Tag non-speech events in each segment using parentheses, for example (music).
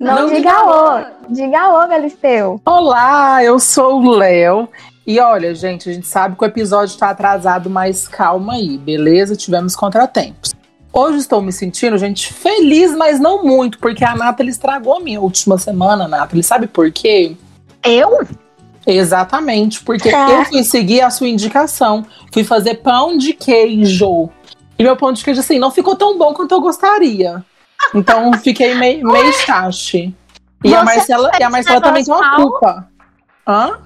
Não, não diga ô, diga ô, Galisteu. Olá, eu sou o Léo. E olha, gente, a gente sabe que o episódio está atrasado, mas calma aí, beleza? Tivemos contratempos. Hoje estou me sentindo, gente, feliz, mas não muito, porque a Nathalie estragou a minha última semana, Nathalie. Sabe por quê? Eu? Exatamente, porque é. eu fui seguir a sua indicação. Fui fazer pão de queijo. E meu pão de queijo, assim, não ficou tão bom quanto eu gostaria. Então fiquei meio, meio chache. E a Marcela, e a Marcela também tem uma mal? culpa. Hã?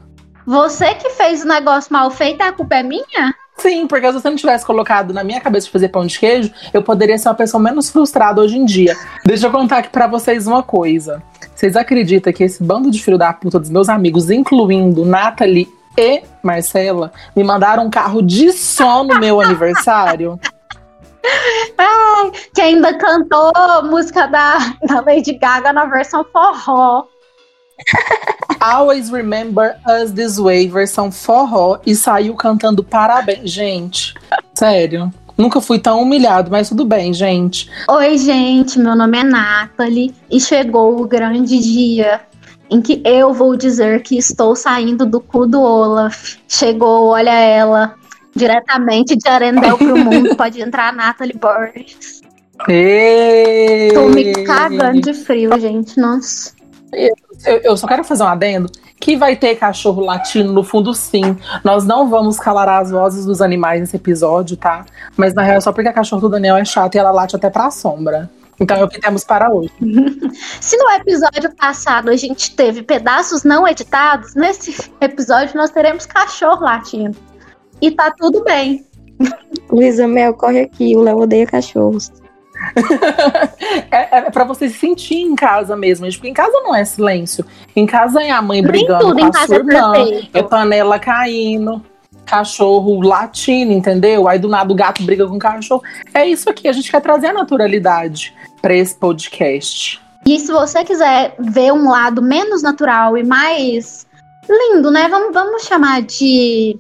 Você que fez o negócio mal feito, a culpa é minha? Sim, porque se você não tivesse colocado na minha cabeça de fazer pão de queijo, eu poderia ser uma pessoa menos frustrada hoje em dia. Deixa eu contar aqui pra vocês uma coisa. Vocês acreditam que esse bando de filho da puta dos meus amigos, incluindo Nathalie e Marcela, me mandaram um carro de som no meu aniversário? Ai, que ainda cantou música da, da Lady Gaga na versão forró. (laughs) Always Remember Us This Way, versão forró, e saiu cantando parabéns. Gente, sério. Nunca fui tão humilhado, mas tudo bem, gente. Oi, gente, meu nome é Nathalie e chegou o grande dia em que eu vou dizer que estou saindo do cu do Olaf. Chegou, olha ela, diretamente de Arendelle pro mundo, (laughs) pode entrar a Nathalie Borges. Ei! Tô me cagando de frio, gente, nossa. Eu, eu, só quero fazer um adendo que vai ter cachorro latino no fundo, sim. Nós não vamos calar as vozes dos animais nesse episódio, tá? Mas na real, só porque a cachorro do Daniel é chato e ela late até pra sombra. Então é o que temos para hoje. (laughs) Se no episódio passado a gente teve pedaços não editados, nesse episódio nós teremos cachorro latindo. E tá tudo bem. Luísa Mel, corre aqui, o Léo odeia cachorros. (laughs) é, é para você se sentir em casa mesmo, porque em casa não é silêncio. Em casa é a mãe brigando com a sua irmã, é, é panela caindo, cachorro latindo, entendeu? Aí do nada o gato briga com o cachorro. É isso aqui, a gente quer trazer a naturalidade para esse podcast. E se você quiser ver um lado menos natural e mais lindo, né? Vamos, vamos chamar de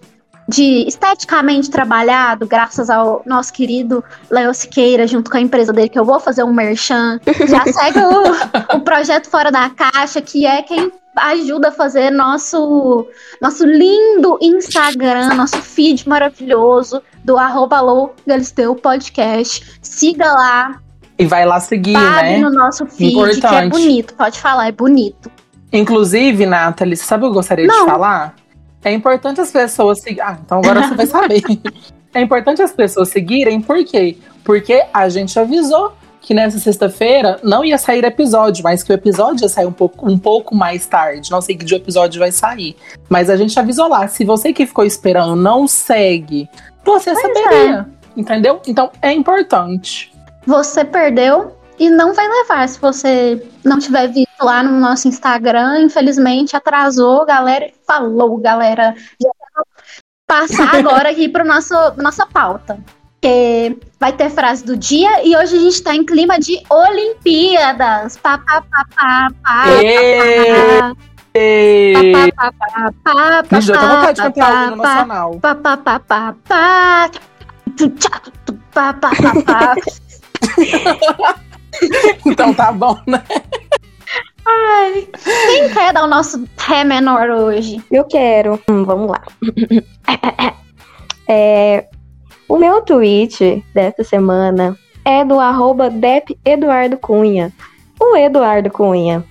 de esteticamente trabalhado, graças ao nosso querido Léo Siqueira, junto com a empresa dele, que eu vou fazer um merchan. Já (laughs) segue o, o projeto Fora da Caixa, que é quem ajuda a fazer nosso, nosso lindo Instagram, nosso feed maravilhoso do arroba Galisteu Podcast. Siga lá. E vai lá seguir, né? no nosso feed, Importante. que é bonito. Pode falar, é bonito. Inclusive, Nathalie, sabe o que eu gostaria Não. de falar? É importante as pessoas seguirem. Ah, então agora você vai saber. (laughs) é importante as pessoas seguirem, por quê? Porque a gente avisou que nessa sexta-feira não ia sair episódio, mas que o episódio ia sair um pouco, um pouco mais tarde. Não sei que dia o episódio vai sair. Mas a gente avisou lá. Se você que ficou esperando não segue, você pois saberia. É. Entendeu? Então é importante. Você perdeu e não vai levar se você não tiver visto lá no nosso Instagram. Infelizmente atrasou, galera. Falou, galera. Já passar agora aqui para nossa nossa pauta. Que vai ter frase do dia e hoje a gente está em clima de Olimpíadas. Pá, pá, pá, pá, pá, eu tenho vontade de cantar o nacional. Pá, pá, pá, pá, pá. Pá, pá, pá, pá. (laughs) então tá bom, né? Ai, quem quer dar o nosso ré menor hoje? Eu quero. Hum, vamos lá. É, o meu tweet dessa semana é do arroba Dep Eduardo Cunha. O Eduardo Cunha,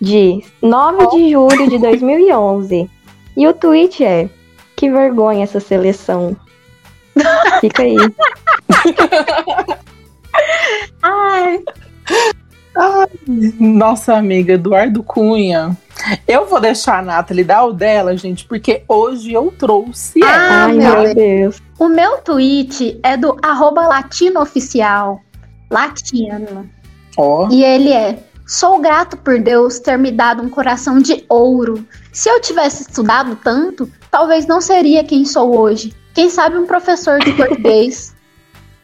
de 9 de julho de 2011. E o tweet é: Que vergonha essa seleção. Fica aí. (laughs) Ai. Ai, nossa amiga Eduardo Cunha. Eu vou deixar a Nathalie dar o dela, gente, porque hoje eu trouxe ela. Ah, Ai, meu Deus. O meu tweet é do arroba latinooficial. Latino. Oh. E ele é: Sou grato por Deus ter me dado um coração de ouro. Se eu tivesse estudado tanto, talvez não seria quem sou hoje. Quem sabe um professor de português.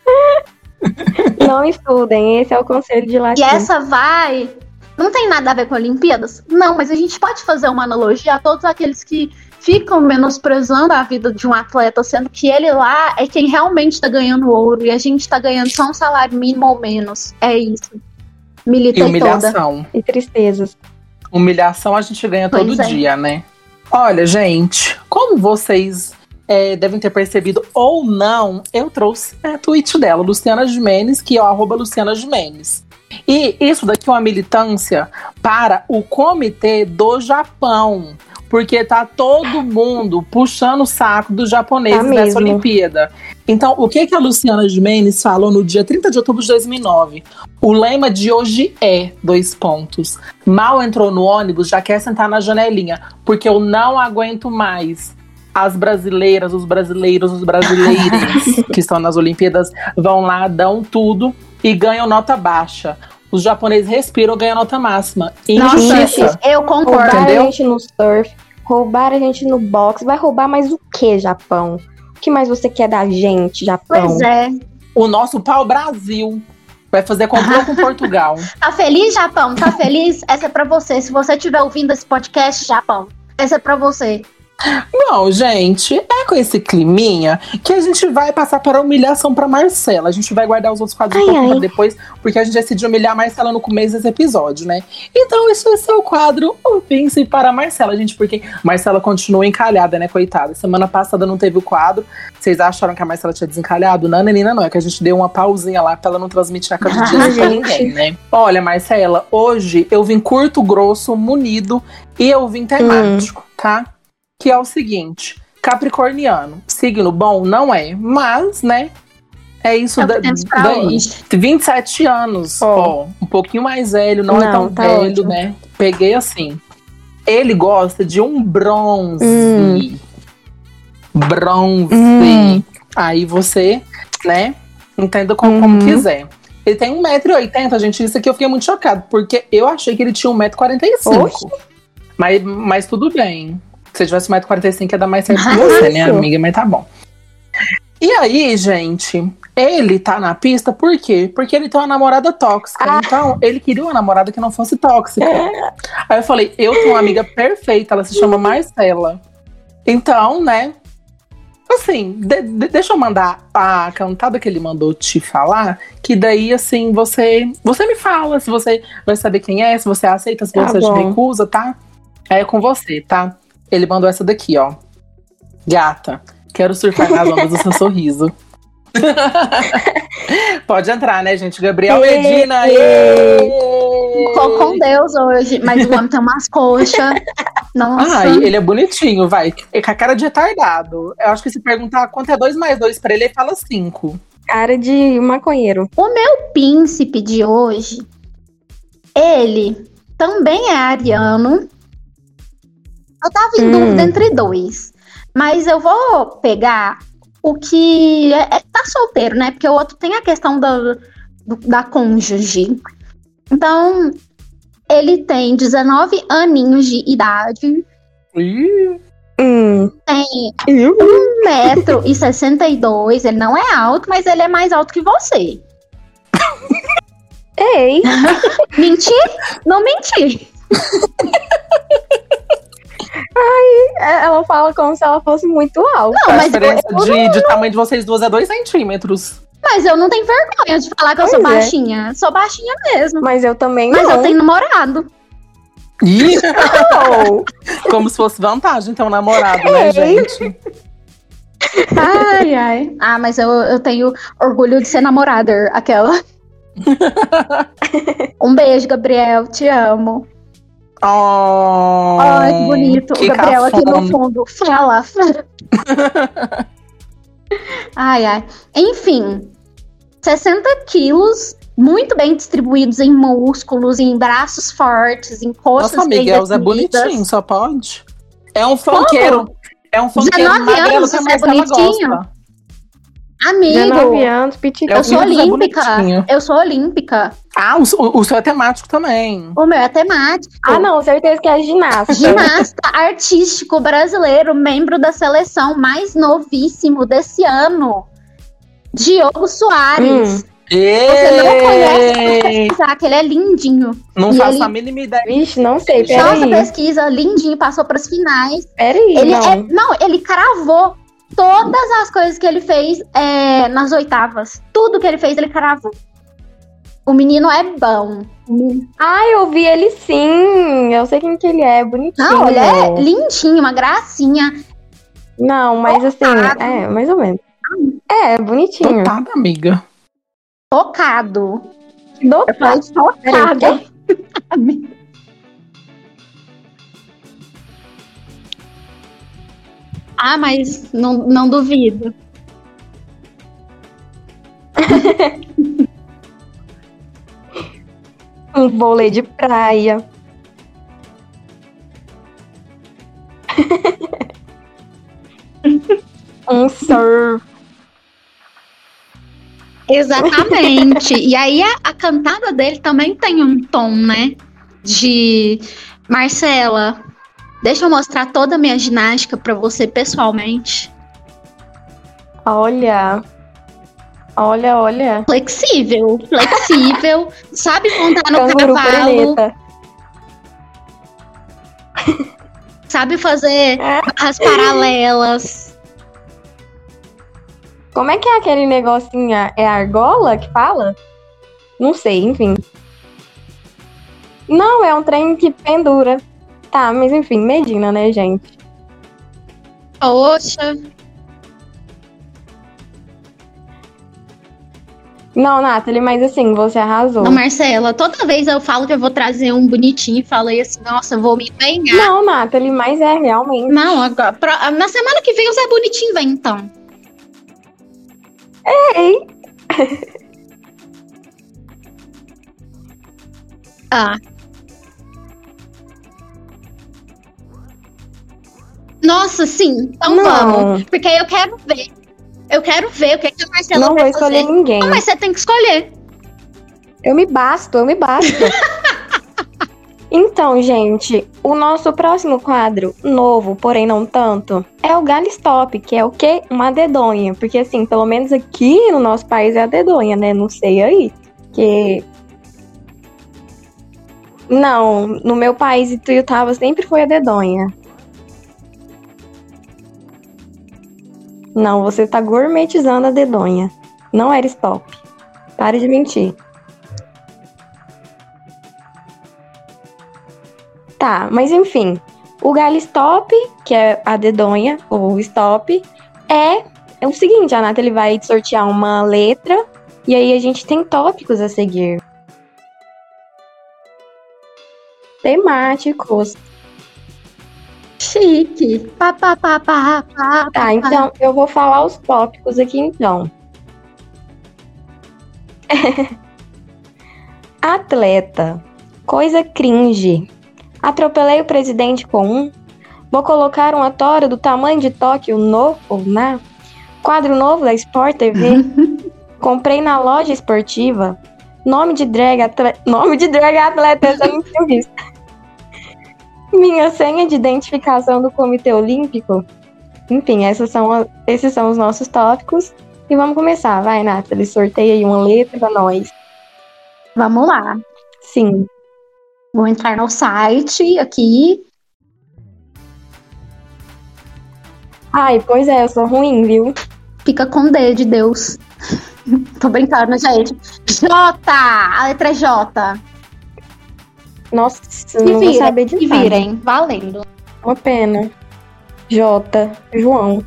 (laughs) (laughs) Não estudem, esse é o conselho de latim. E essa vai. Não tem nada a ver com Olimpíadas? Não, mas a gente pode fazer uma analogia a todos aqueles que ficam menosprezando a vida de um atleta, sendo que ele lá é quem realmente está ganhando ouro e a gente está ganhando só um salário mínimo ou menos. É isso. E Militei toda. humilhação. E tristezas. Humilhação a gente ganha Pois todo é. dia, né? Olha, gente, como vocês é, devem ter percebido ou não, eu trouxe a tweet dela, Luciana Gimenez, que é o arroba Luciana Gimenez. E isso daqui é uma militância para o comitê do Japão. Porque tá todo mundo puxando o saco dos japoneses Tá nessa mesmo. Olimpíada. Então, o que, que a Luciana Gimenez falou no dia 30 de outubro de 2009? O lema de hoje é, dois pontos. Mal entrou no ônibus, já quer sentar na janelinha, porque eu não aguento mais. As brasileiras, os brasileiros, os brasileiros (laughs) que estão nas Olimpíadas vão lá, dão tudo e ganham nota baixa. Os japoneses respiram, ganham nota máxima. Nossa, Injustiça. eu concordo. Roubaram a gente no surf, roubaram a gente no boxe. Vai roubar mais o que, Japão? O que mais você quer da gente, Japão? Pois é. O nosso pau-brasil vai fazer complô com (laughs) Portugal. Tá feliz, Japão? Tá feliz? Essa é pra você. Se você estiver ouvindo esse podcast, Japão, essa é pra você. Não, gente, é com esse climinha que a gente vai passar para a humilhação para Marcela. A gente vai guardar os outros quadros um Ai, ai. depois, porque a gente decidiu humilhar a Marcela no começo desse episódio, né? Então, isso vai ser o quadro O Pense para a Marcela, gente, porque Marcela continua encalhada, né, coitada? Semana passada não teve o quadro. Vocês acharam que a Marcela tinha desencalhado? Não, menina, não. É que a gente deu uma pausinha lá pra ela não transmitir a cada dia (laughs) pra ninguém, né? Olha, Marcela, hoje eu vim curto, grosso, munido e eu vim temático, tá? Que é o seguinte: Capricorniano, signo bom não é, mas, né? É isso É da, hoje. 27 anos, Ó. um pouquinho mais velho, não, é Não, tão tá velho, ótimo. né? Peguei assim. Ele gosta de um bronze. Hum. Bronze. Hum. Aí você, né, entenda como, como Uhum. quiser. Ele tem 1,80m, gente. Isso aqui eu fiquei muito chocado, porque eu achei que ele tinha 1,45m. Oxe. Mas, mas tudo bem. Se tivesse 1,45m, ia dar mais certo com (laughs) você, né, amiga? Mas tá bom. E aí, gente, ele tá na pista por quê? Porque ele tem uma namorada tóxica. Ah. Então, ele queria uma namorada que não fosse tóxica. Aí eu falei, eu tenho uma amiga perfeita, ela se chama Marcela. Então, né? Assim, de- de- deixa eu mandar a cantada que ele mandou te falar, que daí, assim, você você me fala se você vai saber quem é, se você aceita, se Tá você bom. recusa, tá? É com você, tá? Ele mandou essa daqui, ó. Gata, quero surfar nas ondas do seu sorriso. (laughs) Pode entrar, né, gente? Gabriel Ê, Medina. Tô com Deus hoje, mas o homem tem umas coxas. Nossa. Ai, ele é bonitinho, vai. É com a cara de retardado. Eu acho que se perguntar quanto é 2 mais 2 pra ele, ele fala 5. Cara de maconheiro. O príncipe de hoje, ele também é ariano. Eu tava em Hum. dúvida entre dois. Mas eu vou pegar o que é, é- tá solteiro, né? Porque o outro tem a questão da, do- da cônjuge. Então, ele tem 19 aninhos de idade, Ih, Hum. tem Eu? 1,62m. Ele não é alto, mas ele é mais alto que você. (laughs) Ei. Menti? Não menti. (laughs) É, Ela fala como se ela fosse muito alta. Não, a mas diferença eu, de, de tamanho de vocês duas é 2 centímetros. mas eu não tenho vergonha de falar que eu sou Pois é. baixinha. Sou baixinha mesmo. Mas eu também Mas não. eu tenho namorado. Ih, (laughs) como se fosse vantagem ter um namorado, né, Ei. gente? Ai, ai. Ah, mas eu, eu tenho orgulho de ser namorada, aquela. (laughs) um beijo, Gabriel. Te amo. Oh, Ai, que bonito. que o Gabriel aqui cafona. no fundo. Fala. (laughs) ai, ai. Enfim. 60 quilos, muito bem distribuídos em músculos, em braços fortes, em coxas Nossa, bem Miguel é bonitinho, só pode. É um funkeiro. É um funkeiro 19 magrelo anos, você é bonitinho? Amigo, 19 anos. É eu o sou olímpica. Bonitinho. Eu sou olímpica. Ah, o, o, o seu é temático também. O meu é temático. Ah, não, certeza que é ginasta. Ginasta (laughs) artístico brasileiro, membro da seleção mais novíssimo desse ano. Diogo Soares. Você não conhece, Ei! pesquisar, que ele é lindinho. Não E faço ele- a mínima ideia. Vixe, não sei, Nossa, peraí. pesquisa, lindinho, passou para as finais. Peraí, Ele não. é, não, ele cravou todas as coisas que ele fez é, nas oitavas. Tudo que ele fez, ele cravou. O menino é bom. Ah, eu vi ele sim. Eu sei quem que ele é, bonitinho. Não, ele é lindinho, uma gracinha. Não, mas assim, Focado. é, mais ou menos. É, bonitinho. Totada, amiga. Focado. Do- Eu (laughs) ah, mas não, não duvido. (laughs) Um vôlei de praia. (laughs) um surf. Exatamente. e aí a, a cantada dele também tem um tom, né? De Marcela, deixa eu mostrar toda a minha ginástica pra você pessoalmente. Olha. Olha, olha. Flexível, flexível, (laughs) sabe montar no Canguru cavalo, (laughs) sabe fazer barras paralelas. Como é que é aquele negocinho? É argola que fala? Não sei, enfim. Não, é um trem que pendura. Tá, mas enfim, Medina, né, gente? Poxa, Não, Nathalie, mas assim, você arrasou. não, Marcela, toda vez eu falo que eu vou trazer um bonitinho e falei assim, nossa, vou me empenhar. Não, Nathalie, mas é realmente. Não, agora, pro- na semana que vem o Zé Bonitinho vem, então. Ei, Ah. Nossa, sim. Então Não. vamos. Porque eu quero ver. Eu quero ver o que, que a Marcela não vou escolher fazer. ninguém. Não, mas você tem que escolher. Eu me basto, eu me basto. (laughs) então, gente, o nosso próximo quadro, novo, porém não tanto, é o Galistop, que é o quê? Uma dedonha. Porque, assim, pelo menos aqui no nosso país é a dedonha, né? Não sei aí. Que. Não, no meu país, Ituiutaba sempre foi a dedonha. Não, você tá gourmetizando a dedonha. Não era stop. Pare de mentir. Tá, mas enfim. O galho stop, que é a dedonha, ou stop, é, é o seguinte, a Nata ele vai sortear uma letra e aí a gente tem tópicos a seguir. Temáticos. Chique. Pá, pá, pá, pá, pá, Tá, então eu vou falar os tópicos aqui então. (laughs) Atleta. Coisa cringe. Atropelei o presidente com um. Vou colocar uma tora do tamanho de Tóquio no ou na. Quadro novo da Sport TV. (laughs) Comprei na loja esportiva. Nome de drag atleta. (laughs) Nome de drag atleta, essa visto. Minha senha de identificação do Comitê Olímpico. Enfim, são esses são os nossos tópicos. E vamos começar. Vai, Nathalie, sorteia aí uma letra pra nós. Vamos lá. Sim. Vou entrar no site aqui. Ai, pois é, eu sou ruim, viu? Fica com D de Deus. (laughs) Tô brincando, gente. J! A letra é J. Nossa, Se não vou virem, saber de nada. virem. Valendo. Uma pena. J. João.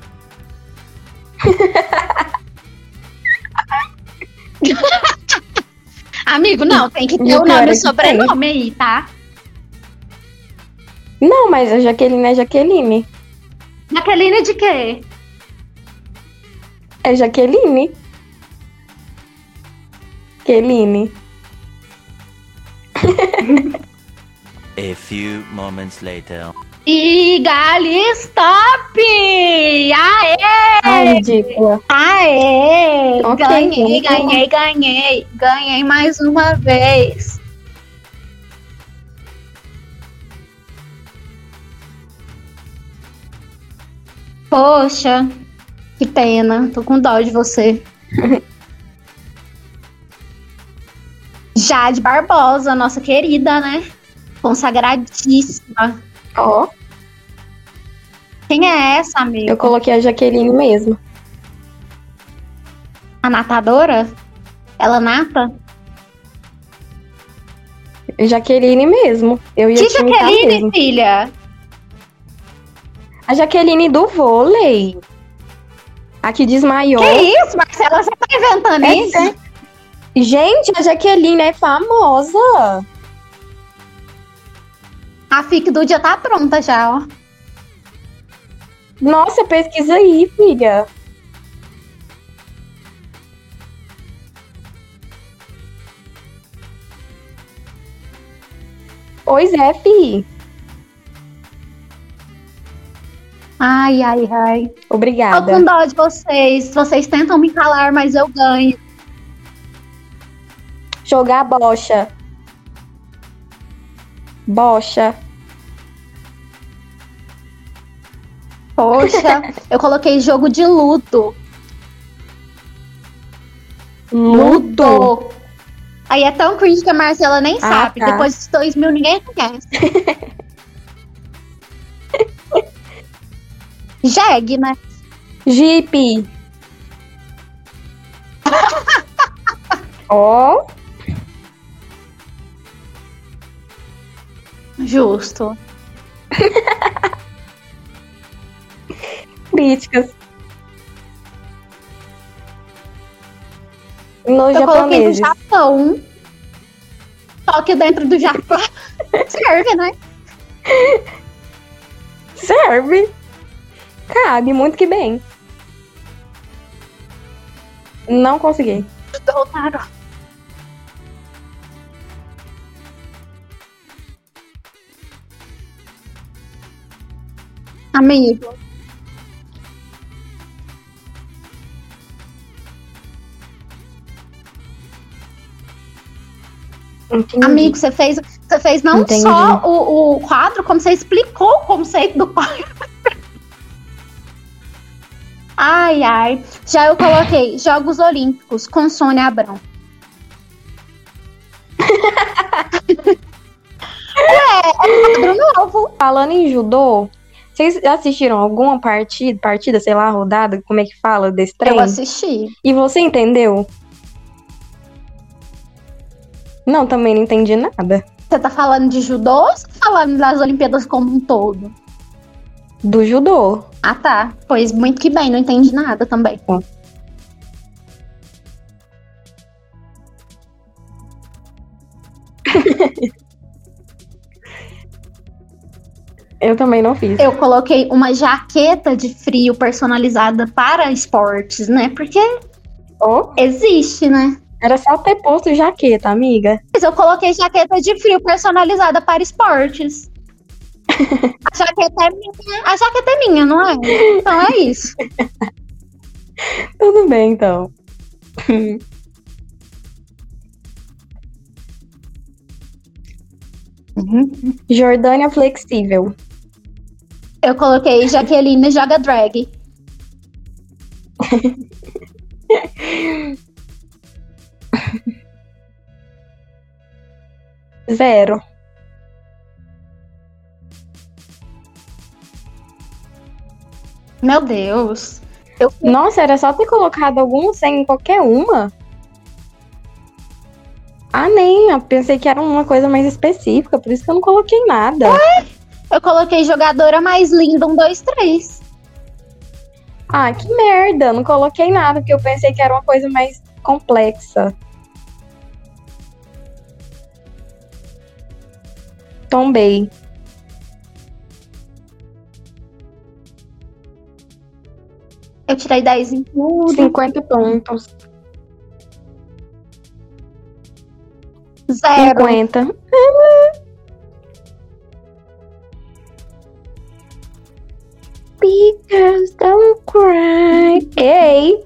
(laughs) Amigo, não, tem que ter o nome e o sobrenome aí, tá? Não, mas a Jaqueline é Jaqueline. Jaqueline de quê? É Jaqueline. Jaqueline. (laughs) A few moments later. E Gali Stop! Aê! Ai, ridícula. Aê! Ok, ganhei, lá. ganhei, ganhei. Ganhei mais uma vez. Poxa, que pena. Tô com dó de você. (laughs) Jade Barbosa, nossa querida, né? Consagradíssima. Ó, Quem é essa, amigo? eu coloquei a Jaqueline mesmo. A natadora? Ela nata? Jaqueline mesmo. Eu ia Que te Jaqueline, mesmo. filha? A Jaqueline do vôlei. A que desmaiou. Que isso, Marcela? Você tá inventando É isso? sério. Gente, a Jaqueline é famosa. A FIC do dia tá pronta já, ó. Nossa, pesquisa aí, filha. Pois é, fi. Ai, ai, ai. Tô com Obrigada. dó de vocês. Vocês tentam me calar, mas eu ganho. Jogar bocha. Bocha. Poxa, (laughs) eu coloquei jogo de luto. Ludo. Aí é tão cringe que a Marcela nem Ah, sabe. tá. Depois de 2000 ninguém conhece. (laughs) Jeg, né? Jeep. (laughs) Ó, Justo. (laughs) críticas. Nos Eu coloquei. Japão. Só que dentro do Japão (laughs) serve, né? Serve. Cabe muito que bem. Não consegui. Voltaram. Amigo, Entendi. amigo, você fez, você fez não Entendi. só o, o quadro, como você explicou o conceito do quadro. (laughs) Ai, ai. Já eu coloquei Jogos Olímpicos com Sônia Abrão. (laughs) é, é quadro novo. Falando em judô, vocês assistiram alguma partida, partida, sei lá, rodada, como é que fala desse trem? Eu assisti. E você entendeu? Não, também não entendi nada. Você tá falando de judô ou você tá falando das Olimpíadas como um todo? Do judô. Ah, tá. Pois muito que bem, não entendi nada também. (laughs) Eu também não fiz. Eu coloquei uma jaqueta de frio personalizada para esportes, né? Porque Oh, existe, né? era só ter posto jaqueta, amiga. Mas eu coloquei jaqueta de frio personalizada para esportes. (laughs) A jaqueta é minha. A jaqueta é minha, não é? Então é isso. (laughs) Tudo bem, então. (laughs) Jordânia flexível. Eu coloquei Jaqueline joga drag. (laughs) Zero. Meu Deus. Nossa, era só ter colocado algum sem qualquer uma. Ah, nem. Eu pensei que era uma coisa mais específica, por isso que eu não coloquei nada. Eu coloquei jogadora mais linda, um, dois, três. Ah, que merda. Não coloquei nada, porque eu pensei que era uma coisa mais complexa. Tombei. Eu tirei 10 em tudo. 50 pontos. Zero. 50. Because don't cry. Ei.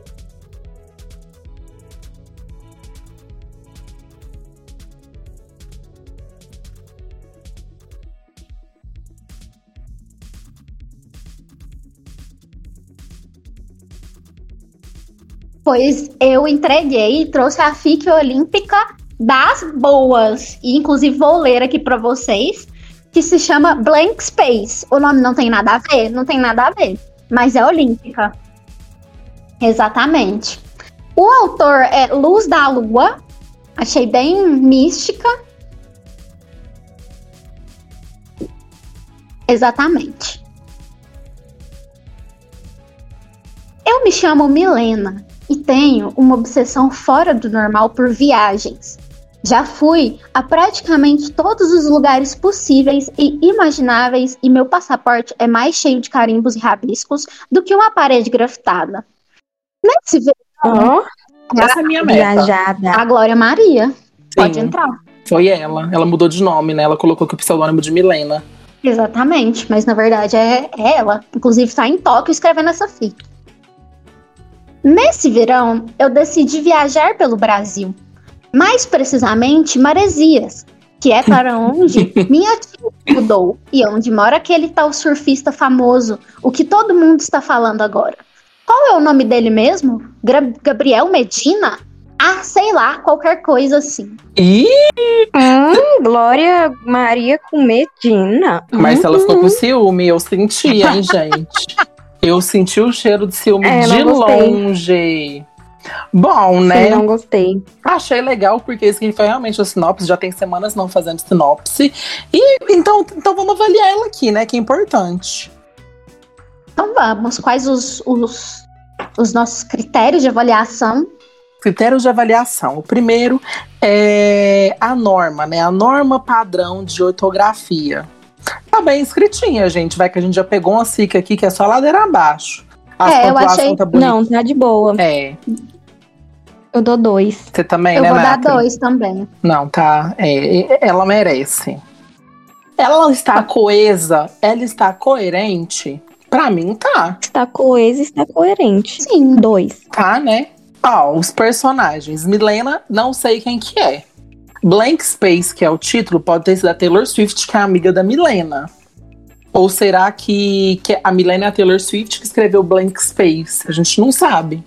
Pois eu entreguei e trouxe a FIC Olímpica das boas. E inclusive vou ler aqui pra vocês que se chama Blank Space. O nome não tem nada a ver? Não tem nada a ver, mas é olímpica. Exatamente. O autor é Luz da Lua, achei bem mística. Exatamente. Eu me chamo Milena e tenho uma obsessão fora do normal por viagens. Já fui a praticamente todos os lugares possíveis e imagináveis e meu passaporte é mais cheio de carimbos e rabiscos do que uma parede grafitada. Nesse verão, Ó, Essa é a minha meta. viajada. a Glória Maria pode Sim, entrar. Foi ela. Ela mudou de nome, né? Ela colocou aqui o pseudônimo de Milena. Exatamente, mas na verdade é, é ela. Inclusive está em Tóquio escrevendo essa fita. Nesse verão, eu decidi viajar pelo Brasil. Mais precisamente, Maresias, que é para (laughs) onde minha tia mudou e onde mora aquele tal surfista famoso, o que todo mundo está falando agora. Qual é o nome dele mesmo? Gra- Gabriel Medina? Ah, sei lá, qualquer coisa assim. Ih, Hum, Glória Maria com Medina. mas ela ficou Hum, com ciúme, eu senti, hein, (laughs) gente? Eu senti o cheiro de ciúme É, de longe. Bom, sim, né? não gostei. Achei legal, porque isso aqui foi realmente a sinopse, já tem semanas não fazendo sinopse. E então, então vamos avaliar ela aqui, né? Que é importante. Então vamos, quais os, os, os nossos critérios de avaliação? Critérios de avaliação. O primeiro é a norma, né? A norma padrão de ortografia. Tá bem escritinha, gente. Vai que a gente já pegou uma cica aqui que é só ladeira abaixo. As É, eu achei- tá. Não, tá de boa. É, Eu dou dois. você também, eu né, vou dar dois também. Não, tá. É, ela merece. Ela está coesa, ela está coerente. Pra mim, tá. Está coesa, está coerente. Sim. Dois. Tá, né? Ó, os personagens. Milena, não sei quem que é. Blank Space, que é o título, pode ter sido a Taylor Swift, que é amiga da Milena. Ou será que, que a Milena é a Taylor Swift que escreveu Blank Space? A gente não sabe.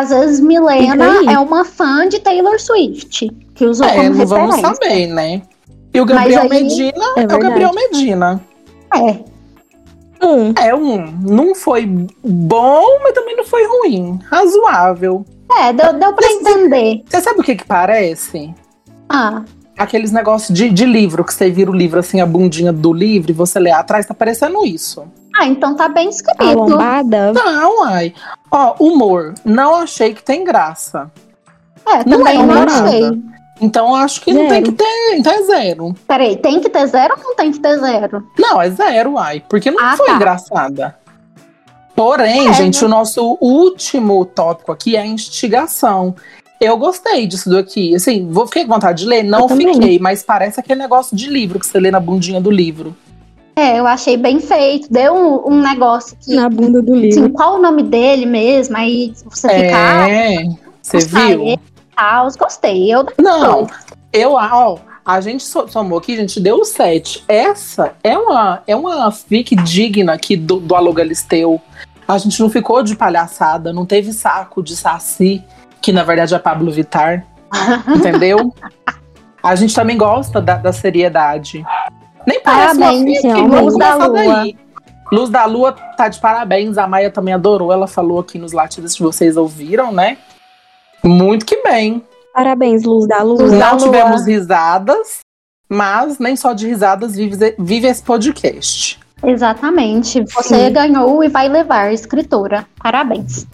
Às vezes Milena é uma fã de Taylor Swift, que usou É, como não vamos referência. saber, né? E o Gabriel aí- Medina É é o. Gabriel Medina. É, Um. É um. Não foi bom, mas também não foi ruim. Razoável. é deu, deu pra entender. Você sabe o que que parece? Ah, Aqueles negócios de, de livro, que você vira o livro assim, a bundinha do livro, e você lê atrás, tá parecendo isso. Ah, então tá bem A escrito. lombada. Não, ai. Ó, humor. Não achei que tem graça. É, Não também é não nada. achei. Então acho que não Zero. tem que ter. Então é zero. Peraí, tem que ter zero ou não tem que ter zero? Não, é zero, ai. Porque não Ah, foi tá. engraçada. Porém, É, gente, né? o nosso último tópico aqui é a instigação. Eu gostei disso daqui. Assim, vou, fiquei com vontade de ler? Não fiquei, mas parece aquele negócio de livro que você lê na bundinha do livro. É, eu achei bem feito. Deu um, um negócio que. Na bunda do Assim, livro. qual o nome dele mesmo? Aí você fica. ah, É, você viu? ele tal. Gostei. Eu Não, eu, ó, a gente so- somou aqui, a gente deu sete. Essa é uma, é uma fic digna aqui do, do Alô Galisteu. A gente não ficou de palhaçada, não teve saco de saci, que na verdade é Pablo Vittar, (laughs) entendeu? A gente também gosta da, da seriedade. Nem parece uma Parabéns, vamos Luz da começar Lua. daí. Luz da Lua tá de parabéns, a Maia também adorou, ela falou aqui nos latidos que vocês ouviram, né? Muito que bem. Parabéns, luz da luz. Luz da Não Lua. tivemos risadas, mas nem só de risadas vive, vive esse podcast. Exatamente. Você Sim. ganhou e vai levar, escritora. Parabéns.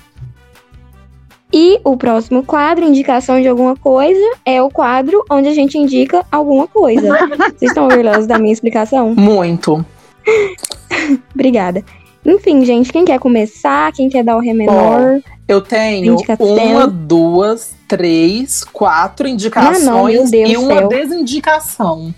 E o próximo quadro, indicação de alguma coisa, é o quadro onde a gente indica alguma coisa. Vocês estão orgulhosos da minha explicação? Muito. (laughs) Obrigada. Enfim, gente, quem quer começar? Quem quer dar o ré menor? Eu tenho uma, duas, três, quatro indicações Ah, não, e uma céu. desindicação.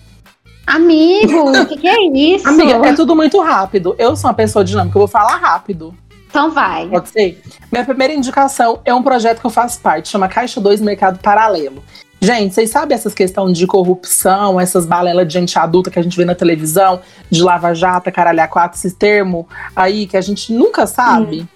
Amigo, o que, que é (laughs) isso? Amiga, é tudo muito rápido. Eu sou uma pessoa dinâmica, eu vou falar rápido. Então vai. Pode ser? Minha primeira indicação é um projeto que eu faço parte, chama Caixa 2 Mercado Paralelo. Gente, vocês sabem essas questões de corrupção, essas balelas de gente adulta que a gente vê na televisão, de lava-jato, caralho, a quatro, esses termos aí que a gente nunca sabe?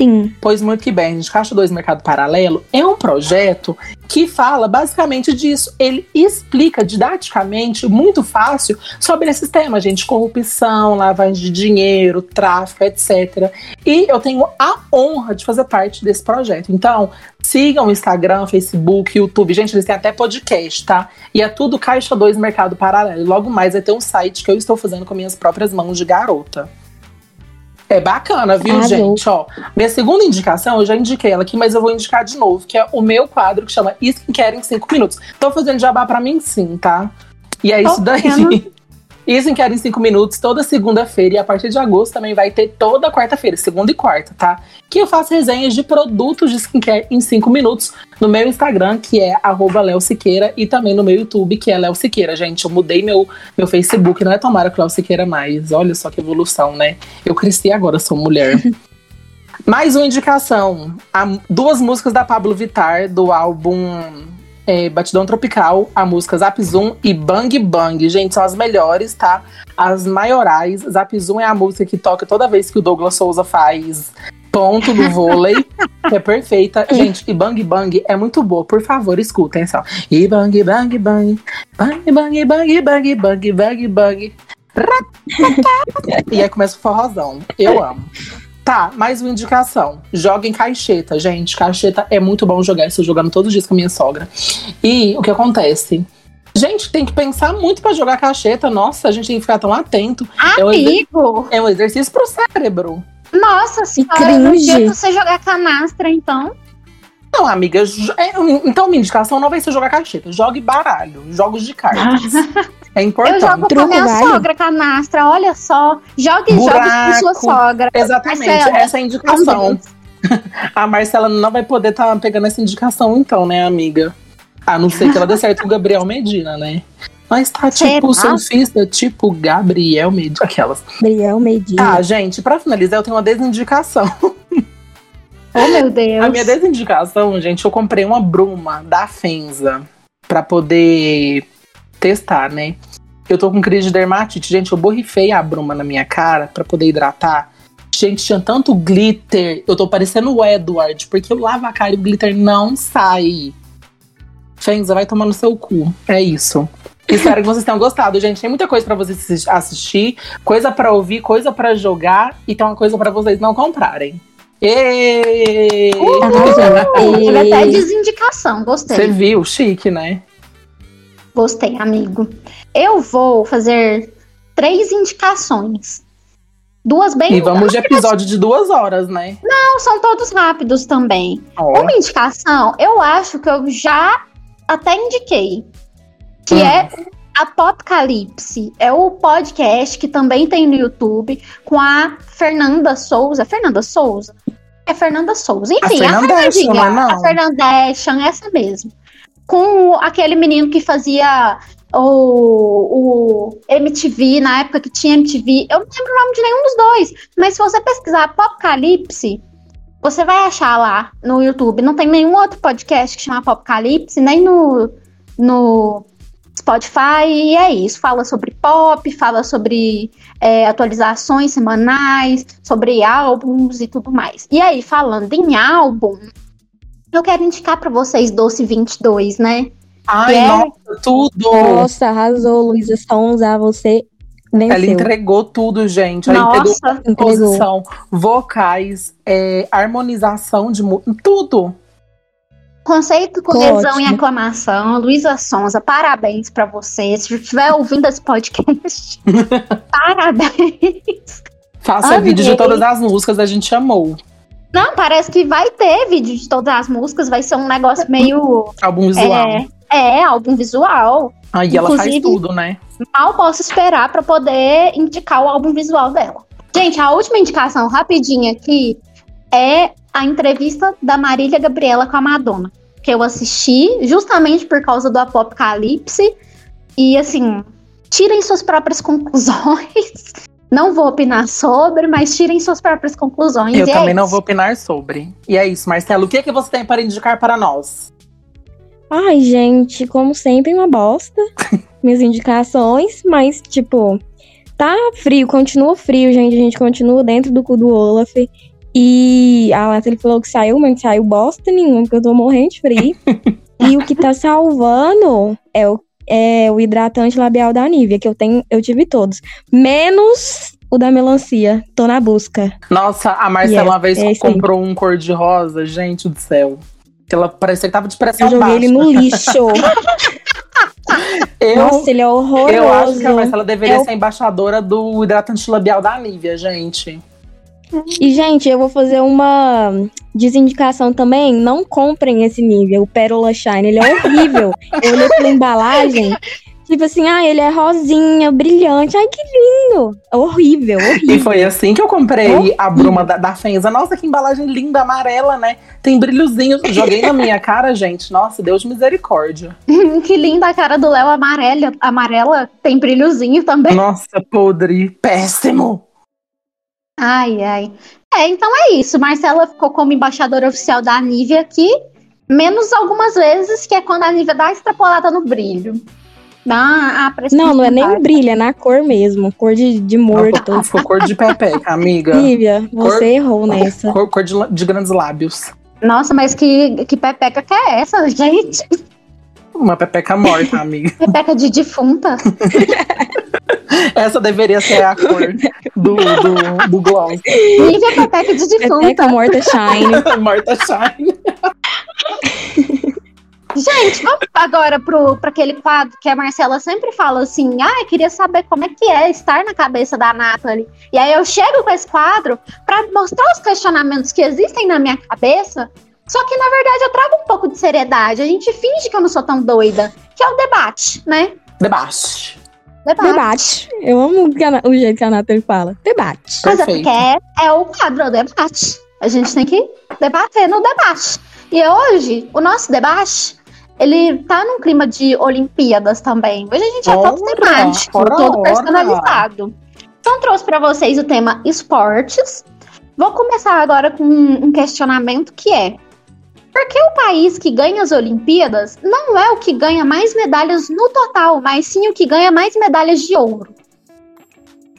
Sim. Pois muito que bem, gente. Caixa 2 Mercado Paralelo é um projeto que fala basicamente disso. Ele explica didaticamente, muito fácil, sobre esses temas, gente. Corrupção, lavagem de dinheiro, tráfico, etc. E eu tenho a honra de fazer parte desse projeto. Então, sigam o Instagram, Facebook, YouTube. Gente, eles têm até podcast, tá? E é tudo Caixa 2 Mercado Paralelo. Logo mais vai ter um site que eu estou fazendo com minhas próprias mãos de garota. É bacana, viu, Arrasou. gente? Ó, minha segunda indicação, eu já indiquei ela aqui, mas eu vou indicar de novo, que é o meu quadro que chama Skincare em 5 minutos. Tô fazendo jabá pra mim sim, tá? E é isso Tô (laughs) daí. vendo. Skincare em 5 minutos, toda segunda-feira. E a partir de agosto também vai ter toda quarta-feira, segunda e quarta, tá? Que eu faço resenhas de produtos de skincare em 5 minutos no meu Instagram, que é Léo Siqueira, e também no meu YouTube, que é Léo Siqueira. Gente, eu mudei meu, meu Facebook, não é Tomara com Léo Siqueira mais. Olha só que evolução, né? Eu cresci agora, sou mulher. (laughs) Mais uma indicação: duas músicas da Pablo Vittar, do álbum é, Batidão Tropical, a música Zap Zoom e Bang Bang. Gente, são as melhores, tá? As maiorais. Zap Zoom é a música que toca toda vez que o Douglas Souza faz ponto no vôlei. é perfeita. Gente, e Bang Bang é muito boa. Por favor, escutem só. E Bang Bang Bang. Bang Bang Bang Bang Bang Bang Bang. e aí começa o forrozão. Eu amo. Tá, mais uma indicação. Joguem caixeta, gente. Caixeta é muito bom jogar. Estou jogando todos os dias com a minha sogra. E o que acontece? Gente, tem que pensar muito pra jogar caixeta. Nossa, a gente tem que ficar tão atento. É um, Amigo! é um exercício pro cérebro. Nossa senhora, que você jogar canastra, então. Não, amiga, é, então minha indicação não vai ser jogar caixeta. Jogue baralho, jogos de cartas. (laughs) É Eu importante. jogo com a Truco minha vale? sogra canastra, olha só. Jogue jogos com sua Buraco. sogra. Exatamente, Marcela, essa é a indicação. (laughs) A Marcela não vai poder estar pegando essa indicação, então, né, amiga? A não ser que ela dê certo com o Gabriel Medina, né? Mas tá tipo Será? surfista, tipo Gabriel Medina. Aquelas. Gabriel Medina. Tá, gente, pra finalizar, eu tenho uma desindicação. (laughs) Oh, meu Deus. A minha desindicação, gente, eu comprei uma bruma da Fenza pra poder testar, né? Eu tô com crise de dermatite, gente, eu borrifei a bruma na minha cara pra poder hidratar. Gente, tinha tanto glitter, eu tô parecendo o Edward, porque eu lavo a cara e o glitter não sai. Fenza, vai tomar no seu cu. É isso. Espero que vocês tenham gostado, gente. Tem muita coisa pra vocês assis- assistir, coisa pra ouvir, coisa pra jogar e tem uma coisa pra vocês não comprarem. Êêêê! Arrasou. Teve até desindicação, gostei. Você viu? Chique, né? Gostei, amigo. Eu vou fazer três indicações. Duas bem. E vamos de episódio de duas horas, né? Não, são todos rápidos também. Ó. Uma indicação, eu acho que eu já até indiquei. Que Hum. é Apocalipse. É o podcast que também tem no YouTube com a Fernanda Souza. Fernanda Souza? É Fernanda Souza. Enfim, A a, Fernandesha, Fernandinha. não é não? A Fernandesha, essa mesmo. Com aquele menino que fazia o, o MTV, na época que tinha MTV. Eu não lembro o nome de nenhum dos dois. Mas se você pesquisar Apocalipse, você vai achar lá no YouTube. Não tem nenhum outro podcast que chama Apocalipse, nem no, no Spotify. E é isso. Fala sobre pop, fala sobre é, atualizações semanais, sobre álbuns e tudo mais. E aí, falando em álbum, eu quero indicar pra vocês Doce 22, né? Ai, É. nossa, tudo! Nossa, arrasou, Luísa Sonza. Você venceu. Ela entregou tudo, gente. Ela Nossa, Entregou. composição, vocais, é, harmonização de tudo. conceito, coesão e aclamação. Luísa Sonza, parabéns pra você. Se estiver ouvindo esse podcast, (laughs) parabéns. Faça Amei. vídeo de todas as músicas, a gente amou. Não, parece que vai ter vídeo de todas as músicas, vai ser um negócio meio. Álbum visual. É, é álbum visual. Aí ela faz tudo, né? Mal posso esperar pra poder indicar o álbum visual dela. Gente, a última indicação rapidinha aqui é a entrevista da Marília Gabriela com a Madonna, que eu assisti justamente por causa do Apocalipse. E assim, tirem suas próprias conclusões. (laughs) Não vou opinar sobre, mas tirem suas próprias conclusões. Eu E é também não isso. vou opinar sobre. E é isso, Marcelo. O que, é que você tem para indicar para nós? Ai, gente, como sempre, uma bosta. (laughs) Minhas indicações, mas, tipo, tá frio, continua frio, gente. A gente continua dentro do cu do Olaf. E a Nathalie falou que saiu, mas não saiu bosta nenhuma, porque eu tô morrendo de frio. (laughs) e o que tá salvando é o, é o hidratante labial da Nivea, que eu tenho, eu tive todos. Menos o da melancia. Tô na busca. Nossa, a Marcela Yes, uma vez é comprou um cor de rosa, gente do céu. Que ela parecia que tava de pressão Eu joguei ele baixa. no lixo. (laughs) Eu, Nossa, ele é horroroso. eu acho que a Marcela deveria É o- ser embaixadora do hidratante labial da Nivea, gente. E, gente, eu vou fazer uma desindicação também. Não comprem esse nível, o Pérola Shine. Ele é horrível. eu olhei pela embalagem. Tipo assim, ah, ele é rosinha, brilhante. Ai, que lindo. É horrível, E horrível. foi assim que eu comprei Horrível. a bruma da, da Fenza. Nossa, que embalagem linda, amarela, né? Tem brilhozinho. Joguei na minha cara, gente. Nossa, Deus de misericórdia. (laughs) que linda a cara do Léo amarela. Amarela tem brilhozinho também. Nossa, podre. Péssimo. Ai, ai. É, então é isso. Marcela ficou como embaixadora oficial da Nivea aqui, menos algumas vezes, que é quando a Nivea dá extrapolada no brilho. Dá a Não, não é nem o brilho, é na cor mesmo. Cor de, de morto. Ficou cor de pepeca, amiga. Lívia, você Cor- errou nessa. Cor, cor de, de grandes lábios. Nossa, mas que, que pepeca que é essa, (laughs) gente? Uma pepeca morta, amiga. Pepeca de defunta. (laughs) Essa deveria ser a cor do, do, do gloss. Nivea pepeca de Pepeca defunta. morta shine. (laughs) Morta Shine. Gente, vamos agora pro, pra aquele quadro que a Marcela sempre fala assim: ah, eu queria saber como é que é estar na cabeça da Nathalie. E aí eu chego com esse quadro pra mostrar os questionamentos que existem na minha cabeça. Só que, na verdade, eu trago um pouco de seriedade. A gente finge que eu não sou tão doida. Que é o debate, né? Debate. Debate. Debate. Eu amo o jeito que a Nathalie fala. Debate. Mas é Perfeito. porque é, é o quadro, é o debate. A gente tem que debater no debate. E hoje, o nosso debate, ele tá num clima de Olimpíadas também. Hoje a gente é todo temático, ora, todo ora. personalizado. Então trouxe pra vocês o tema esportes. Vou começar agora com um questionamento que é: por que o país que ganha as Olimpíadas não é o que ganha mais medalhas no total, mas sim o que ganha mais medalhas de ouro?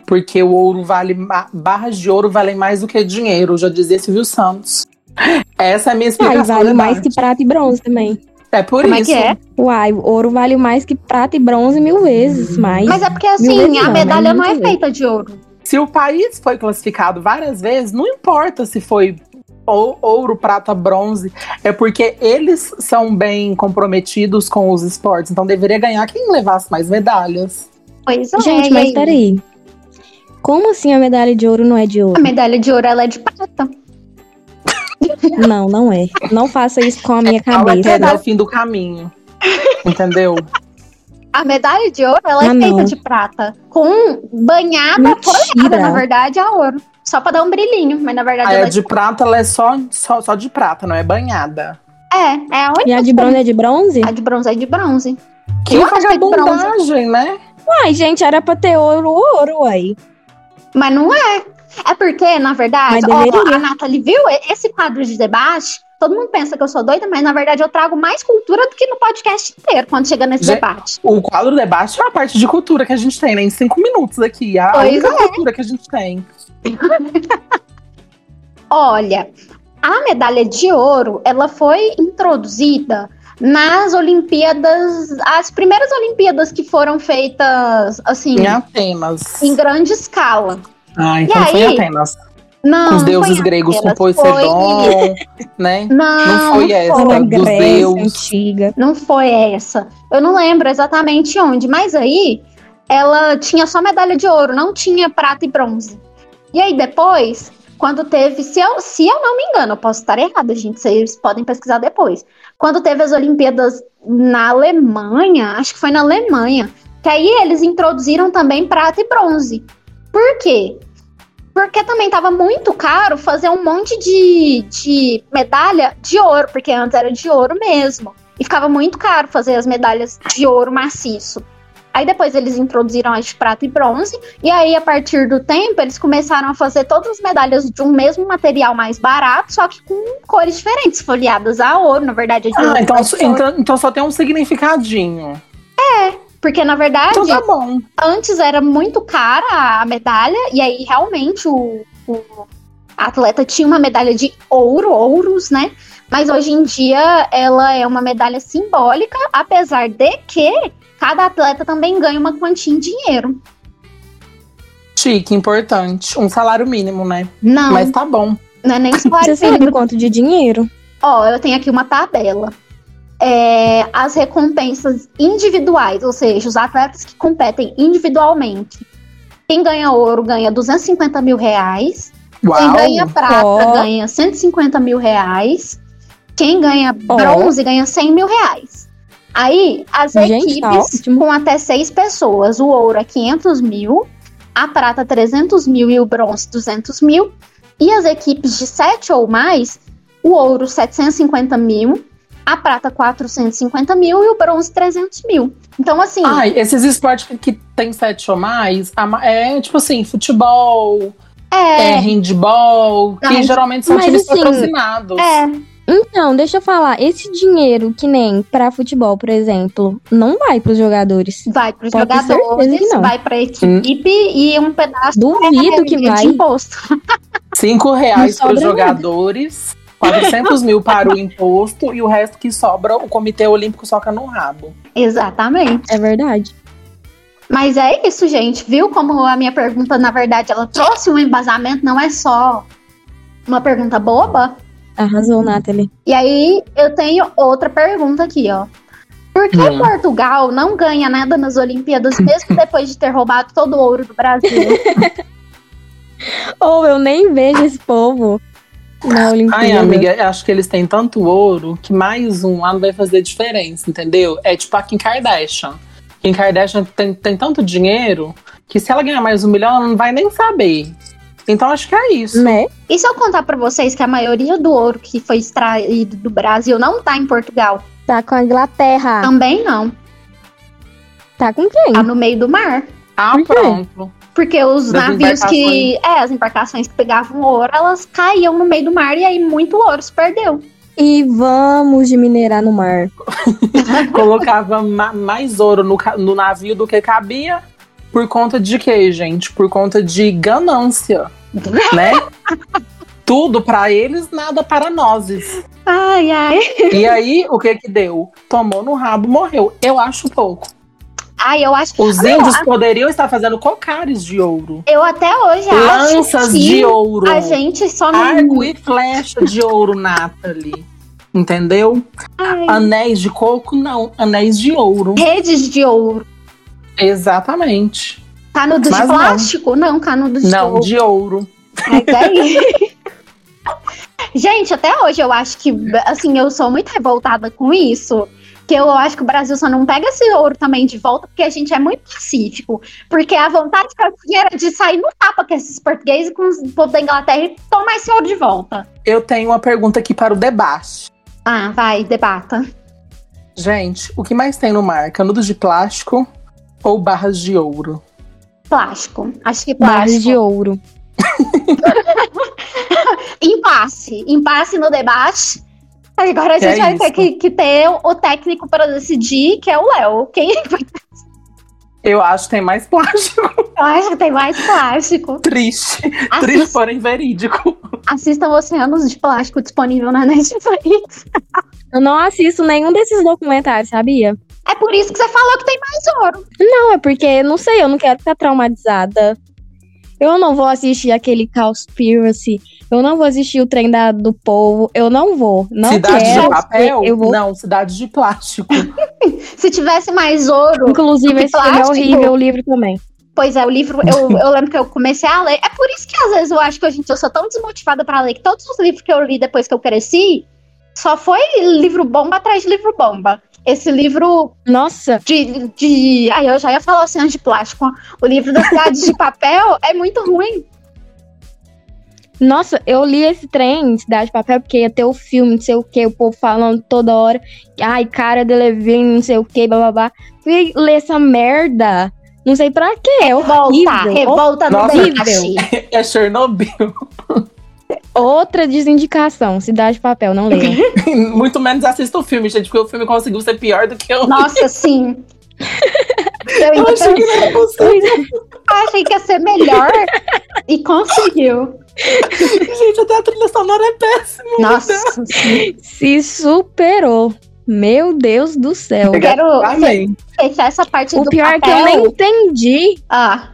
Porque o ouro vale. Barras de ouro valem mais do que dinheiro, já dizia Silvio Santos. Essa é a minha Uai, explicação. vale do mais debate. que prata e bronze também. É por Como é isso. que é? Uai, o ouro vale mais que prata e bronze mil vezes mais. Mas é porque assim, a não, medalha não é feita de ouro. Se o país foi classificado várias vezes, não importa se foi ou- ouro, prata, bronze, é porque eles são bem comprometidos com os esportes, então deveria ganhar quem levasse mais medalhas. Pois é. Gente, mas aí? peraí. Como assim a medalha de ouro não é de A ouro? medalha de ouro ela é de prata. (laughs) Não, não é. Não faça isso com a minha é cabeça. o fim do caminho. Entendeu? A medalha de ouro ela é Ah, feita não. de prata. Com banhada, Mentira. folhada, na verdade, a ouro. Só pra dar um brilhinho, mas na verdade Aí ela a é de prata, ela é só, só, só de prata, não é banhada. É, é a única. E a de bronze é de bronze? A de bronze é de bronze. Que Eu é vagabundagem, né? Uai, gente, era pra ter ouro, ouro, uai. Mas não é. É porque, na verdade, ó, a Nathalie viu esse quadro de debate. Todo mundo pensa que eu sou doida, mas na verdade eu trago mais cultura do que no podcast inteiro quando chega nesse Gente, debate. O quadro debate é uma parte de cultura que a gente tem, né? Em cinco minutos aqui. A Pois única é. cultura que a gente tem. (laughs) Olha, a medalha de ouro, ela foi introduzida nas Olimpíadas, as primeiras Olimpíadas que foram feitas assim Em Atenas. em grande escala. Ah, então E foi aí? Atenas. Não, os deuses foi gregos, com Poseidon, né? (laughs) Foi... Não, Não foi essa. Na dos Grécia Deus. antiga. Não foi essa. Eu não lembro exatamente onde, mas aí ela tinha só medalha de ouro, não tinha prata e bronze. E aí depois, quando teve, se eu, se eu não me engano, eu posso estar errada, gente, vocês podem pesquisar depois. Quando teve as Olimpíadas na Alemanha, acho que foi na Alemanha, que aí eles introduziram também prata e bronze. Por quê? Porque também tava muito caro fazer um monte de, de medalha de ouro, porque antes era de ouro mesmo. E ficava muito caro fazer as medalhas de ouro maciço. Aí depois eles introduziram as de prata e bronze. E aí, a partir do tempo, eles começaram a fazer todas as medalhas de um mesmo material mais barato, só que com cores diferentes, folheadas a ouro, na verdade. é Ah, então, então, então só tem um significadinho. Porque, na verdade, Então tá bom. antes era muito cara a medalha, e aí realmente o, o- a atleta tinha uma medalha de ouro, ouros, né? Mas hoje em dia ela é uma medalha simbólica, apesar de que cada atleta também ganha uma quantia em dinheiro. Chique, importante. Um salário mínimo, né? Não, Mas tá bom. não é nem (laughs) salário Você sabe mínimo. quanto de dinheiro? Ó, eu tenho aqui uma tabela. É, as recompensas individuais, ou seja, os atletas que competem individualmente. Quem ganha ouro ganha 250 mil reais. Quem Uau! ganha prata Ó. ganha 150 mil reais. Quem ganha bronze ganha 100 mil reais. Aí, as Gente, tá equipes ótimo. com até seis pessoas. O ouro é 500 mil, a prata 300 mil e o bronze 200 mil. E as equipes de sete ou mais, o ouro 750 mil, a prata 450 mil e o bronze 300 mil. Então, assim, Ai, esses esportes que, que tem sete ou mais, é tipo assim, futebol, é, é, handball, que Ai, geralmente são times assim, patrocinados. é, Então, deixa eu falar, esse dinheiro que nem pra futebol, por exemplo, não vai pros jogadores. vai para os jogadores, vai para a equipe e um pedaço Duvido que de vai. imposto. (laughs) Cinco reais para os jogadores, 400 mil para o imposto e o resto que sobra o Comitê Olímpico soca no rabo. Exatamente. É verdade. Mas é isso, gente. Viu como a minha pergunta, na verdade, ela trouxe um embasamento, não é só uma pergunta boba? Arrasou, Nathalie. E aí eu tenho outra pergunta aqui, ó. Por que Hum. Portugal não ganha nada nas Olimpíadas, mesmo (laughs) depois de ter roubado todo o ouro do Brasil? (laughs) Ou eu nem vejo esse povo na Olimpíada. Ai, amiga, eu acho que eles têm tanto ouro que mais um lá não vai fazer diferença, entendeu? É tipo a Kim Kardashian. Kim Kardashian tem, tem tanto dinheiro que se ela ganhar mais um milhão, ela não vai nem saber. Então acho que é isso. Né? e se eu contar pra vocês que a maioria do ouro que foi extraído do Brasil não tá em Portugal? Tá com a Inglaterra. Também não. Tá com quem? Tá no meio do mar. Ah, pronto. Porque os Das navios que. É, as embarcações que pegavam ouro, elas caíam no meio do mar e aí muito ouro se perdeu. E vamos de minerar no mar. (laughs) Colocava ma- mais ouro no, no navio do que cabia. Por conta de quê, gente? Por conta de ganância, (laughs) né? Tudo pra eles, nada para nós. Ai, ai. E aí, o que que deu? Tomou no rabo, morreu. Eu acho pouco. Ai, eu acho. Os índios poderiam estar fazendo cocares de ouro. Eu até hoje acho Lanças de ouro. a gente só não. Arco e flecha de ouro, Nathalie. Entendeu? Ai, Anéis de coco, não. Anéis de ouro. redes de ouro. Exatamente. Canudo de Mas não. plástico? Não, canudo de Não, ouro. de ouro. Mas é (laughs) isso. Gente, até hoje eu acho que, assim, eu sou muito revoltada com isso. Que eu acho que o Brasil só não pega esse ouro também de volta porque a gente é muito pacífico. Porque a vontade que era de sair no tapa com esses portugueses com os povo da Inglaterra e tomar esse ouro de volta. Eu tenho uma pergunta aqui para o debate. Ah, vai, debata. Gente, o que mais tem no mar? Canudos de plástico ou barras de ouro? Plástico. Acho que Barras plástico. de ouro. (laughs) Impasse. Impasse no debate. Agora a Que gente é vai ter isso. que, que ter o técnico para decidir, que é o Léo. Quem (laughs) vai Eu acho que tem mais plástico. Eu acho que tem mais plástico. Triste. Triste, porém verídico. assistam Oceanos de Plástico disponível na Netflix. Eu não assisto nenhum desses documentários, sabia? É por isso que você falou que tem mais ouro. Não, é porque, não sei, eu não quero ficar traumatizada. Eu não vou assistir aquele Conspiracy. Eu não vou assistir o trem da, do povo. Eu não vou. Não cidade quero. de papel? Eu vou. Não, cidade de plástico. (laughs) Se tivesse mais ouro. Inclusive, esse é plástico. horrível, o livro também. Pois é, o livro, eu, eu lembro que eu comecei a ler. É por isso que às vezes eu acho que hoje em dia eu sou tão desmotivada pra ler que todos os livros que eu li depois que eu cresci só foi livro bomba atrás de livro bomba. Esse livro Nossa, de. de ai, eu já ia falar oceanos de plástico. O livro da cidade de papel (laughs) é muito ruim. nossa, eu li esse trem, Cidade de Papel, porque ia ter o filme, não sei o que, o povo falando toda hora. Ai, cara de Levine, não sei o que, blá blá blá. Fui ler essa merda. Não sei pra quê. É Revolta, horrível. revolta no Nossa. (laughs) é Chernobyl. Outra desindicação, Cidade de Papel, não leia. (laughs) Muito menos assista o filme, gente, porque o filme conseguiu ser pior do que eu. Nossa, sim. Eu, (laughs) Eu achei que não era possível. achei que ia ser melhor e conseguiu. Gente, até a trilha sonora é péssima. Nossa, sim. Se superou. Meu Deus do céu. Eu quero Amém. fechar essa parte O do pior é que eu nem entendi. Ah,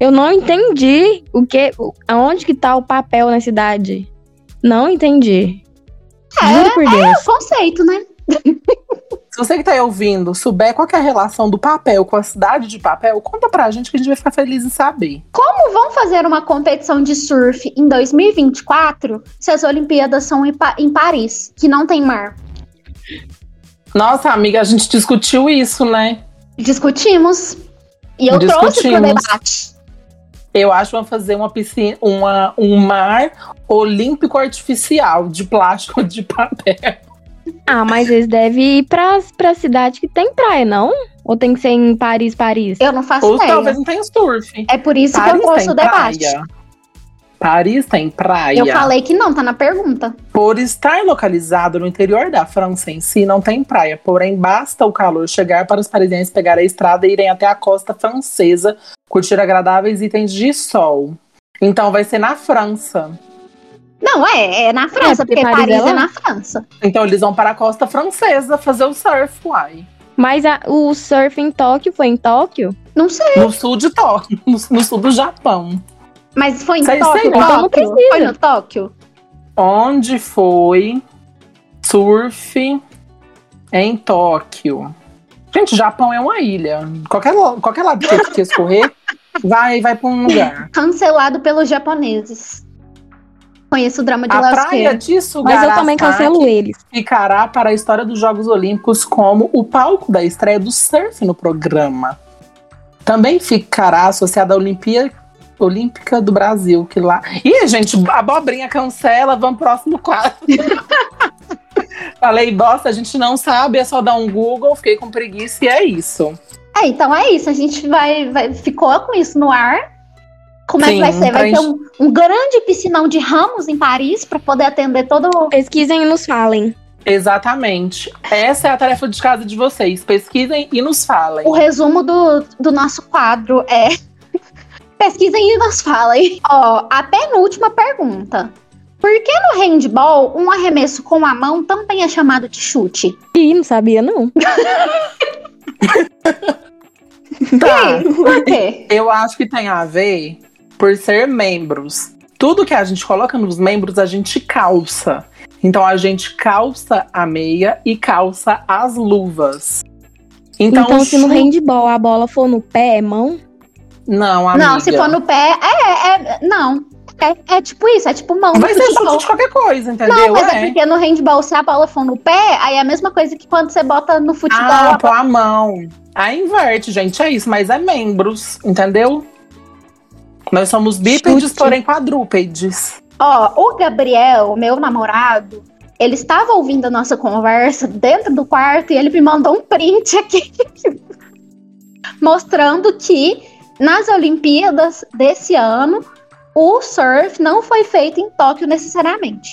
Eu não entendi o que, aonde que tá o papel na cidade. Não entendi. Juro por é Deus. o conceito, né? Se você que tá aí ouvindo souber qual que é a relação do papel com a cidade de papel, conta pra gente que a gente vai ficar feliz em saber. Como vão fazer uma competição de surf em 2024 se as Olimpíadas são em, Pa- em Paris, que não tem mar? Nossa, amiga, a gente discutiu isso, né? Discutimos. E eu trouxe pro Discutimos. debate. Eu acho que vamos fazer uma piscina, uma, um mar olímpico artificial de plástico de papel. Ah, mas eles devem ir pra, pra cidade que tem praia, não? Ou tem que ser em Paris, Paris? Eu não faço Ou ideia. talvez não tenha surf. É por isso que Paris eu trouxe tem o debate. praia. Paris tem praia. Eu falei que não, tá na pergunta. Por estar localizado no interior da França em si, não tem praia. Porém, basta o calor chegar para os parisienses pegar a estrada e irem até a costa francesa, curtir agradáveis itens de sol. Então vai ser na França. Não, é, é na França, porque porque, Paris Paris, é é, na França. Então eles vão para a costa francesa fazer o surf, uai. Mas a- o surf em Tóquio foi em Tóquio? Não sei, No sul de Tóquio, (laughs) no, no sul do Japão. Mas foi em Sei- sei Tóquio. Então não Tóquio? precisa. Foi no Tóquio? Onde foi surf em Tóquio? Gente, Japão é uma ilha. Qualquer, qualquer lado que você escorrer, (laughs) vai, vai para um lugar. Cancelado pelos japoneses. Conheço o drama de A Léo praia de Mas eu também Sugarasaki cancelo eles. ficará para a história dos Jogos Olímpicos como o palco da estreia do surf no programa. Também ficará associada à Olimpíada Olímpica do Brasil, que lá. Ih, gente, a abobrinha cancela, vamos pro próximo quadro. (laughs) Falei, bosta, a gente não sabe, é só dar um Google, fiquei com preguiça e é isso. É, então é isso. A gente vai, vai ficou com isso no ar. Como é que Sim, vai ser? Vai ter um, um grande piscinão de ramos em Paris para poder atender todo o Pesquisem e nos falem. Exatamente. Essa é a tarefa de casa de vocês. Pesquisem e nos falem. O resumo do, do nosso quadro é. Pesquisem e nos falem. Ó, a penúltima pergunta. Por que no handball um arremesso com a mão também é chamado de chute? Ih, não sabia, não. (laughs) Tá. Por quê? Eu acho que tem a ver por ser membros. Tudo que a gente coloca nos membros, a gente calça. Então a gente calça a meia e calça as luvas. Então, Então, se no handball a bola for no pé, é mão? Não, amiga. Não, se for no pé, é, é. Não. É, é tipo isso, é tipo mão ser futebol. chute de qualquer coisa, entendeu? Não, mas é. é. porque no handball, se a bola for no pé, aí é a mesma coisa que quando você bota no futebol. Ah, a pôr a mão. Aí inverte, gente. É isso, mas é membros, entendeu? Nós somos bípedes, Chute. porém quadrúpedes. Ó, o Gabriel, meu namorado, ele estava ouvindo a nossa conversa dentro do quarto e ele me mandou um print aqui. (laughs) mostrando que nas Olimpíadas desse ano, o surf não foi feito em Tóquio necessariamente.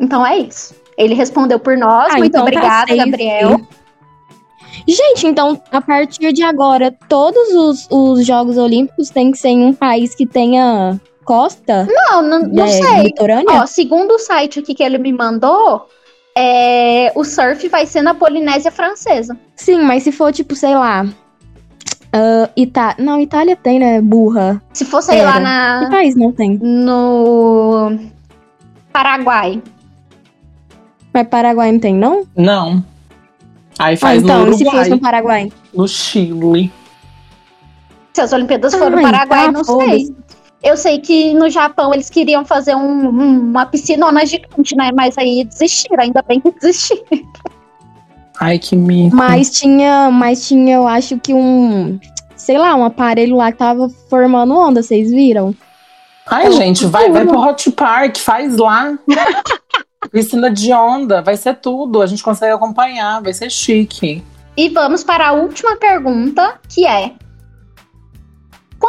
Então é isso. Ele respondeu por nós. Ah, Muito então tá obrigada, safe. Gabriel. Gente, então, a partir de agora, todos os, os Jogos Olímpicos têm que ser em um país que tenha costa? Não, não, não é, sei. Litorânea? Ó, segundo o site aqui que ele me mandou, é, o surf vai ser na Polinésia Francesa. Sim, mas se for, tipo, sei lá. Ah, Ita... Não, Itália tem, né? Burra. Se Pera. lá, Que na, país não tem? no Paraguai. Mas Paraguai não tem, não? Não. Aí Ah, faz então, no e se Uruguai, fosse no Paraguai? no Chile. Se as Olimpíadas foram no Ai, Paraguai, tá, não sei. Eu sei que no Japão eles queriam fazer um- um- uma piscinona gigante, né? Mas aí desistiram, ainda bem que desistiram. (laughs) Ai, que mico. Mas tinha, mas tinha, eu acho que um. Sei lá, um aparelho lá que tava formando onda, vocês viram? Ai, gente, vai, vai pro Hot Park, faz lá. (laughs) Piscina de onda, vai ser tudo. A gente consegue acompanhar, vai ser chique. E vamos para a última pergunta, que é: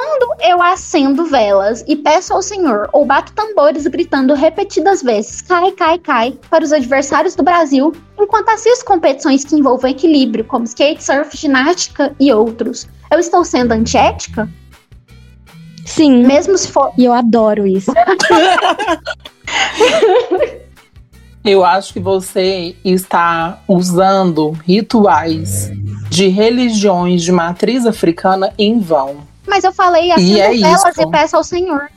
Quando eu acendo velas e peço ao Senhor ou bato tambores gritando repetidas vezes cai, cai, cai para os adversários do Brasil, enquanto assisto competições que envolvam equilíbrio, como skate, surf, ginástica e outros, eu estou sendo antiética? Sim. Mesmo se for. E eu adoro isso. (laughs) Eu acho que você está usando rituais de religiões de matriz africana em vão. Mas eu falei assim E é isso. e peço ao Senhor.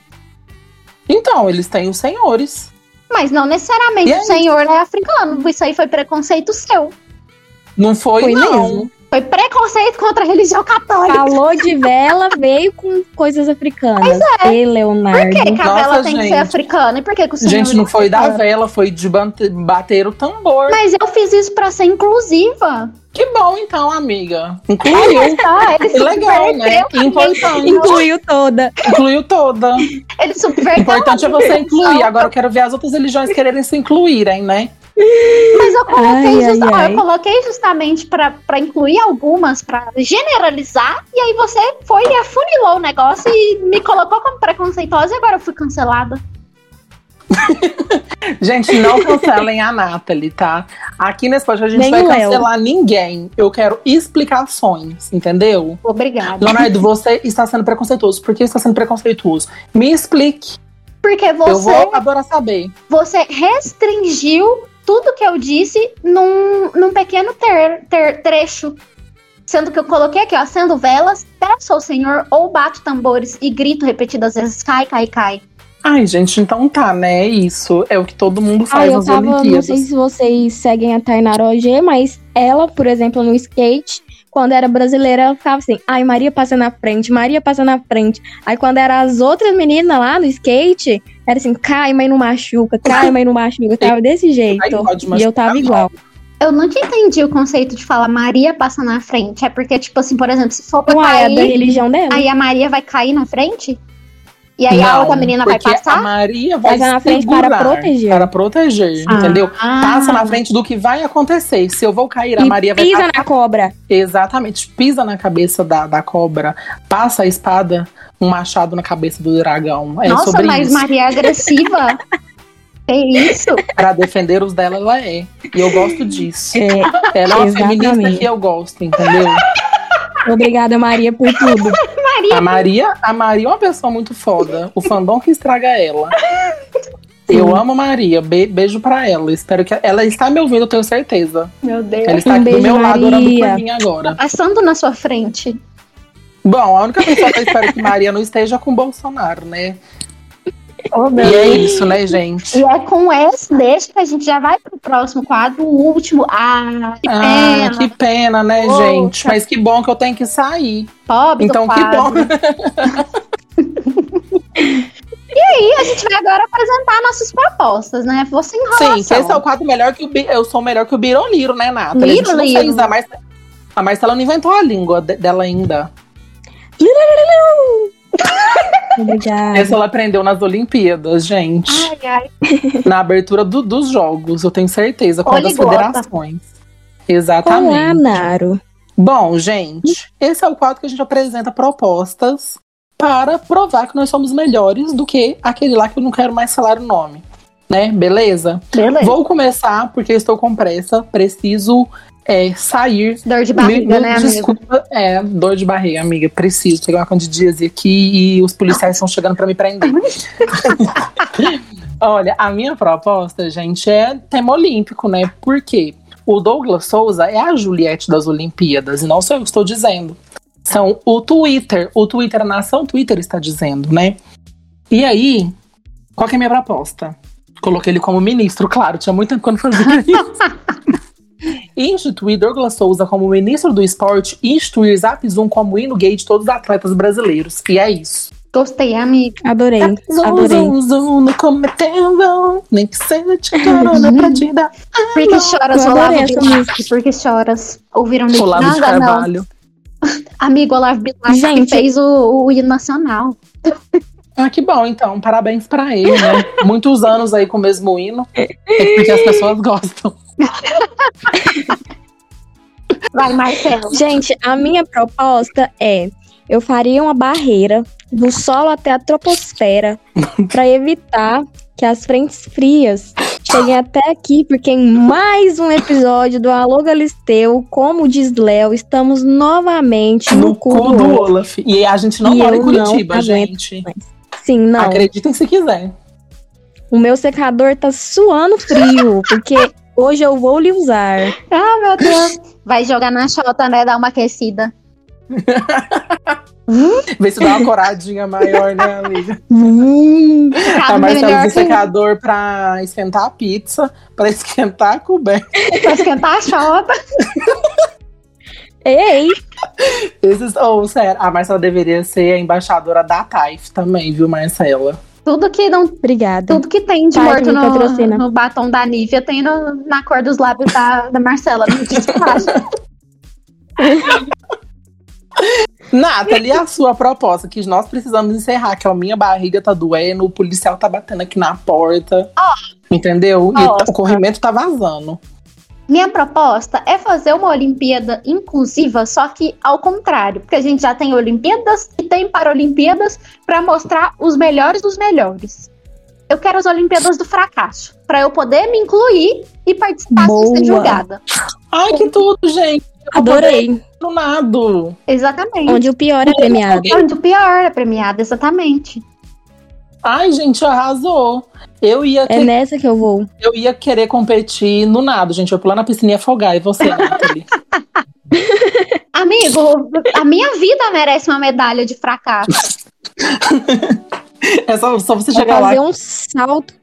Então, eles têm os senhores. Mas não necessariamente E é o Senhor é africano. Isso aí foi preconceito seu. Não foi, Foi não. mesmo. Foi preconceito contra a religião católica. Falou de vela, veio com coisas africanas. Ei, Leonardo. Por que, que a Nossa, vela tem que ser africana? E por que, que o Senhor Gente, não é foi da vela, foi de bate- bater o tambor. Mas eu fiz isso pra ser inclusiva. Que bom, então, amiga. Incluiu. Tá, ele Que legal, né? Importante. Incluiu toda. Incluiu toda. Ele subverteu. Importante é você incluir. Agora eu quero ver as outras religiões quererem se incluírem, né? Mas eu coloquei, Ai, ai, justa- ai. eu coloquei justamente pra, pra incluir algumas, pra generalizar. E aí você foi e afunilou o negócio e me colocou como preconceituosa e agora eu fui cancelada. (laughs) Gente, não cancelem a Nathalie, tá? Aqui nesse podcast a gente Nem não vai cancelar ninguém. Eu quero explicações, entendeu? Obrigada. Leonardo, você está sendo preconceituoso. Por que está sendo preconceituoso? Me explique. Porque Eu você, vou adorar saber. você restringiu tudo que eu disse num, num pequeno ter- ter- trecho. Sendo que eu coloquei aqui, ó, acendo velas, peço ao Senhor ou bato tambores e grito repetidas vezes, cai, cai, cai. Ai, gente, então tá, né? Isso é o que todo mundo faz eu nas tava, não Olimpíadas. sei se vocês seguem a Tainara OG, mas ela, por exemplo, no skate, quando era brasileira, ela ficava assim, ai, Maria passa na frente, Maria passa na frente. Aí quando era as outras meninas lá no skate, era assim, cai, mas não machuca, cai, mas não machuca. Tava (laughs) desse jeito. Pode E eu tava não. igual. Eu nunca entendi o conceito de falar Maria passa na frente. É porque, tipo assim, por exemplo, se for pra Não é da cair, religião dela. aí a Maria vai cair na frente? E aí a Não, outra menina vai passar? A Maria vai na frente para proteger. Para proteger, Ah. entendeu? Ah. Passa na frente do que vai acontecer. Se eu vou cair, a Maria vai pisa passar na cobra. Exatamente, pisa na cabeça da, da cobra, passa a espada, um machado na cabeça do dragão. É Nossa, sobre mas isso. Maria é agressiva. (laughs) é isso? Para defender os dela, ela é. E eu gosto disso. É, Ela é uma Exatamente. feminista que eu gosto, entendeu? obrigada, Maria, por tudo. A Maria, a Maria é uma pessoa muito foda. O fandom que estraga ela. Eu amo a Maria. Be- beijo pra ela. Espero que ela está me ouvindo, eu tenho certeza. Meu Deus. Ela está Um aqui do beijo, meu lado orando Maria. por mim agora. Passando na sua frente. Bom, a única pessoa que eu espero que Maria não esteja com o Bolsonaro, né? Oh, E é isso, né, gente? E é com esse deixa que a gente já vai pro próximo quadro, o último. Ah, que Ah, pena. que pena, né, Poxa. gente? Mas que bom que eu tenho que sair. Pobre Então, que bom. (laughs) E a gente vai agora apresentar nossas propostas, né? Você enrolação. Sim, que esse é o quadro melhor que o Bi- eu sou melhor que o Biroliro, né, Nathalie? A gente não Liro, fez, Liro. a Marcela, a Marcela não inventou a língua de- dela ainda. Obrigada. Essa ela aprendeu nas Olimpíadas, gente. Ai, ai. Na abertura do- dos jogos, eu tenho certeza, com as federações. Olá, Exatamente. Naro. Bom, gente, esse é o quadro que a gente apresenta propostas para provar que nós somos melhores do que aquele lá que eu não quero mais falar o nome. Né? Beleza? Beleza. Vou começar porque estou com pressa. Preciso é, sair. Dor de barriga, né, amigo? Desculpa, é, dor de barriga, amiga. Preciso pegar uma candidíase aqui e os policiais estão chegando para me prender. (laughs) Olha, a minha proposta, gente, é tema olímpico, né? Por quê? O Douglas Souza é a Juliette das Olimpíadas, e não sou eu que estou dizendo. São o Twitter. O Twitter, a nação Twitter está dizendo, né? E aí, qual que é a minha proposta? Coloquei ele como ministro, claro, tinha muito tempo não fazia isso. (laughs) Instituir Douglas Souza como ministro do esporte e instituir Zap Zoom como hino gay de todos os atletas brasileiros. E é isso. Gostei, amigo. Adorei. Zoom, Adorei. zoom, zoom, não cometendo, nem que seja de carona pra te dar. Por que choras, Olavo Bilac? Por que choras? Ouviram de Olavo de nada, não. Carvalho. (laughs) Amigo Olavo Bilac que Gente. fez o, o hino nacional. Ah, que bom, então. Parabéns pra ele, né? Muitos anos aí com o mesmo hino. É porque as pessoas gostam. Vai, Marcelo. Gente, a minha proposta é: eu faria uma barreira do solo até a troposfera (laughs) para evitar que as frentes frias cheguem até aqui, porque em mais um episódio do Alô Galisteu, como diz Léo, estamos novamente no, No cu do Olaf. Olaf. E a gente não E mora em Curitiba, gente. Sim, não. Acreditem se quiser. O meu secador tá suando frio, porque hoje eu vou lhe usar. (laughs) Ah, meu Deus. Vai jogar na chota, né? Dar uma aquecida. (laughs) Vê se dá uma coradinha maior, né, amiga? A Cada Marcela melhor usa que secador pra esquentar a pizza, pra esquentar a coberta. pra esquentar a chota. Ei, Esses, oh, sério, a Marcela deveria ser a embaixadora da Taif também, viu, Marcela? Tudo que não obrigada. Tudo que tem de Pai, morto me no, no batom da Nívia tem no- na cor dos lábios da, da Marcela. Não despacha. (laughs) Nathalie, a sua proposta, que nós precisamos encerrar, que a minha barriga tá doendo, o policial tá batendo aqui na porta. entendeu? E o corrimento tá vazando. Minha proposta é fazer uma Olimpíada inclusiva, só que ao contrário, porque a gente já tem Olimpíadas e tem Paralimpíadas para mostrar os melhores dos melhores. Eu quero as Olimpíadas do fracasso, para eu poder me incluir e participar sem ser Boa. julgada. Ai, que tudo, gente. Adorei. No nado. Exatamente. Onde o pior é premiado. Onde o pior é premiado, exatamente. Ai, gente, arrasou. Eu ia, É que- nessa que eu vou. eu ia querer competir no nado, gente. Eu ia pular na piscina e afogar. E você, Nathalie? (laughs) Amigo, a minha vida merece uma medalha de fracasso. (laughs) é só, só você Vai chegar lá. fazer um salto.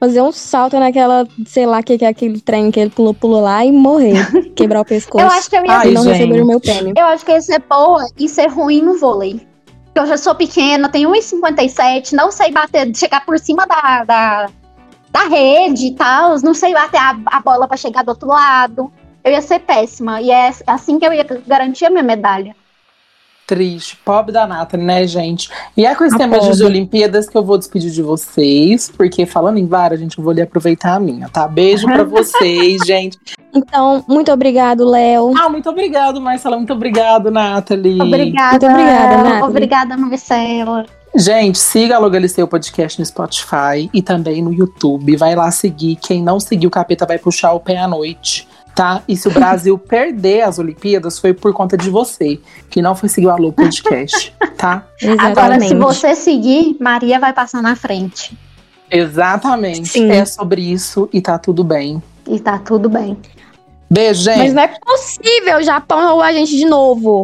Fazer um salto naquela, sei lá, que que é aquele trem que ele pulou, pulou lá e morrer. (laughs) Quebrar o pescoço. Eu acho que eu ia Ai, não gente. receber o meu prêmio. Eu acho que ia ser boa e ser ruim no vôlei. Eu já sou pequena, tenho 1,57, não sei bater, chegar por cima da, da, da rede e tal, não sei bater a, a bola pra chegar do outro lado. Eu ia ser péssima. E é assim que eu ia garantir a minha medalha. Triste, pobre da Nathalie, né, gente? E é com esse A tema de pobre. Olimpíadas que eu vou despedir de vocês, porque falando em vara, gente, eu vou lhe aproveitar a minha, tá? Beijo pra (laughs) vocês, gente. Então, muito obrigado, Léo. Ah, muito obrigado, Marcela. Muito obrigado, Nathalie. Obrigada. Muito obrigada, Nathalie. Obrigada, Marcela. Gente, siga a Logaliceu Podcast no Spotify e também no YouTube. Vai lá seguir. Quem não seguiu o capeta vai puxar o pé à noite, tá? E se o Brasil (laughs) perder as Olimpíadas, foi por conta de você, que não foi seguir o Alô Podcast, tá? Agora, Exatamente. se você seguir, Maria vai passar na frente. Exatamente. Sim. É sobre isso e tá tudo bem. E tá tudo bem. Beijo, gente. Mas não é possível Japão roubar a gente de novo.